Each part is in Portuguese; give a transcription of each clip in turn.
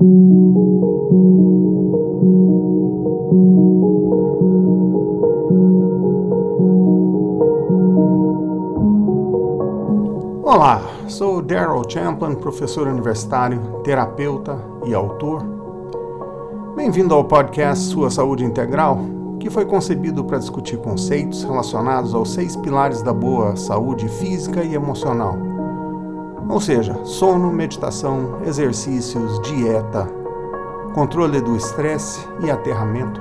Olá, sou Daryl Champlin, professor universitário, terapeuta e autor. Bem-vindo ao podcast Sua Saúde Integral, que foi concebido para discutir conceitos relacionados aos seis pilares da boa saúde física e emocional. Ou seja, sono, meditação, exercícios, dieta, controle do estresse e aterramento.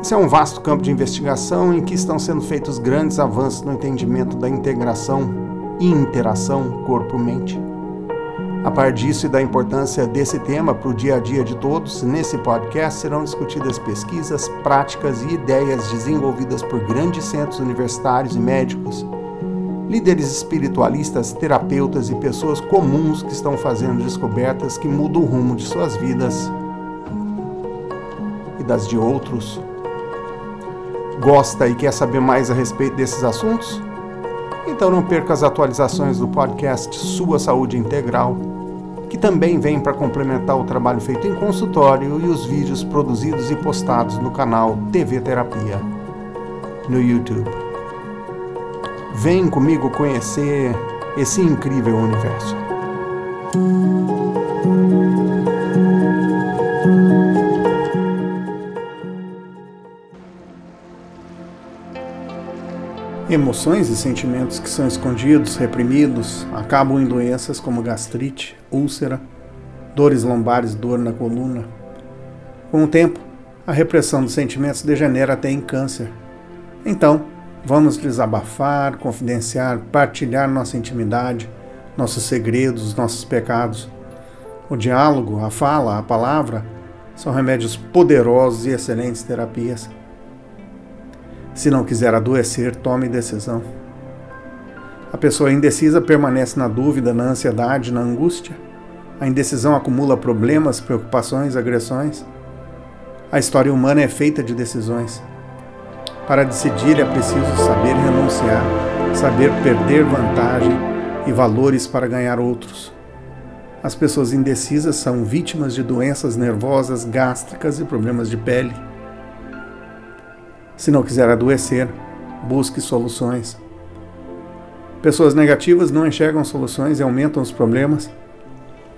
Esse é um vasto campo de investigação em que estão sendo feitos grandes avanços no entendimento da integração e interação corpo-mente. A par disso e da importância desse tema para o dia a dia de todos, nesse podcast serão discutidas pesquisas, práticas e ideias desenvolvidas por grandes centros universitários e médicos, líderes espiritualistas, terapeutas e pessoas comuns que estão fazendo descobertas que mudam o rumo de suas vidas e das de outros. Gosta e quer saber mais a respeito desses assuntos? Então não perca as atualizações do podcast Sua Saúde Integral, que também vem para complementar o trabalho feito em consultório e os vídeos produzidos e postados no canal TV Terapia no YouTube. Vem comigo conhecer esse incrível universo. Emoções e sentimentos que são escondidos, reprimidos, acabam em doenças como gastrite, úlcera, dores lombares, dor na coluna. Com o tempo, a repressão dos sentimentos degenera até em câncer. Então, vamos desabafar, confidenciar, partilhar nossa intimidade, nossos segredos, nossos pecados. O diálogo, a fala, a palavra são remédios poderosos e excelentes terapias. Se não quiser adoecer, tome decisão. A pessoa indecisa permanece na dúvida, na ansiedade, na angústia. A indecisão acumula problemas, preocupações, agressões. A história humana é feita de decisões. Para decidir é preciso saber renunciar, saber perder vantagem e valores para ganhar outros. As pessoas indecisas são vítimas de doenças nervosas, gástricas e problemas de pele. Se não quiser adoecer, busque soluções. Pessoas negativas não enxergam soluções e aumentam os problemas.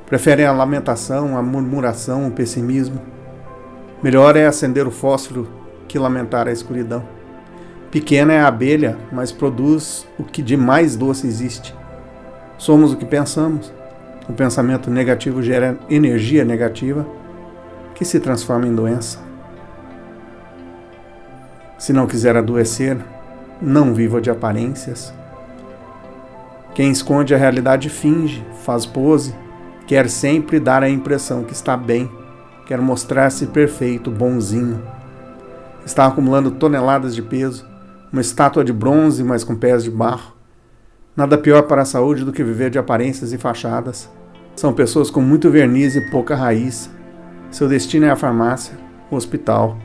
Preferem a lamentação, a murmuração, o pessimismo. Melhor é acender o fósforo que lamentar a escuridão. Pequena é a abelha, mas produz o que de mais doce existe. Somos o que pensamos. O pensamento negativo gera energia negativa que se transforma em doença. Se não quiser adoecer, não viva de aparências. Quem esconde a realidade finge, faz pose, quer sempre dar a impressão que está bem, quer mostrar-se perfeito, bonzinho. Está acumulando toneladas de peso, uma estátua de bronze, mas com pés de barro. Nada pior para a saúde do que viver de aparências e fachadas. São pessoas com muito verniz e pouca raiz. Seu destino é a farmácia, o hospital,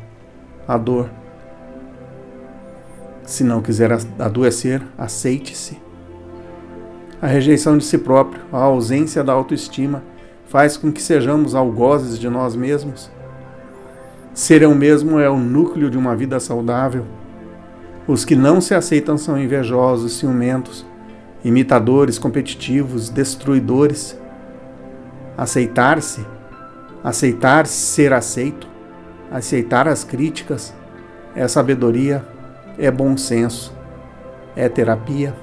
a dor. Se não quiser adoecer, aceite-se. A rejeição de si próprio, a ausência da autoestima, faz com que sejamos algozes de nós mesmos. Ser eu mesmo é o núcleo de uma vida saudável. Os que não se aceitam são invejosos, ciumentos, imitadores, competitivos, destruidores. Aceitar-se, aceitar ser aceito, aceitar as críticas, é sabedoria é bom senso, é terapia.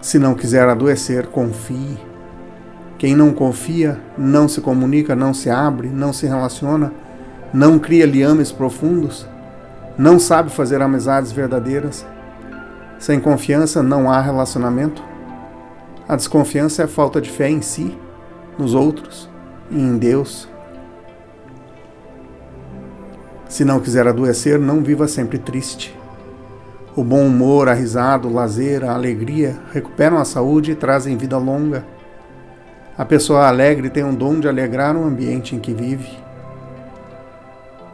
Se não quiser adoecer, confie. Quem não confia, não se comunica, não se abre, não se relaciona, não cria liames profundos, não sabe fazer amizades verdadeiras. Sem confiança não há relacionamento. A desconfiança é a falta de fé em si, nos outros e em Deus. Se não quiser adoecer, não viva sempre triste. O bom humor, a risada, o lazer, a alegria recuperam a saúde e trazem vida longa. A pessoa alegre tem um dom de alegrar o ambiente em que vive.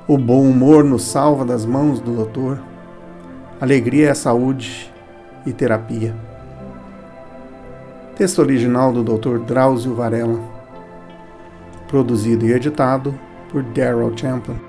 O bom humor nos salva das mãos do doutor. Alegria é saúde e terapia. Texto original do Dr. Drauzio Varela. Produzido e editado por Daryl Champlin.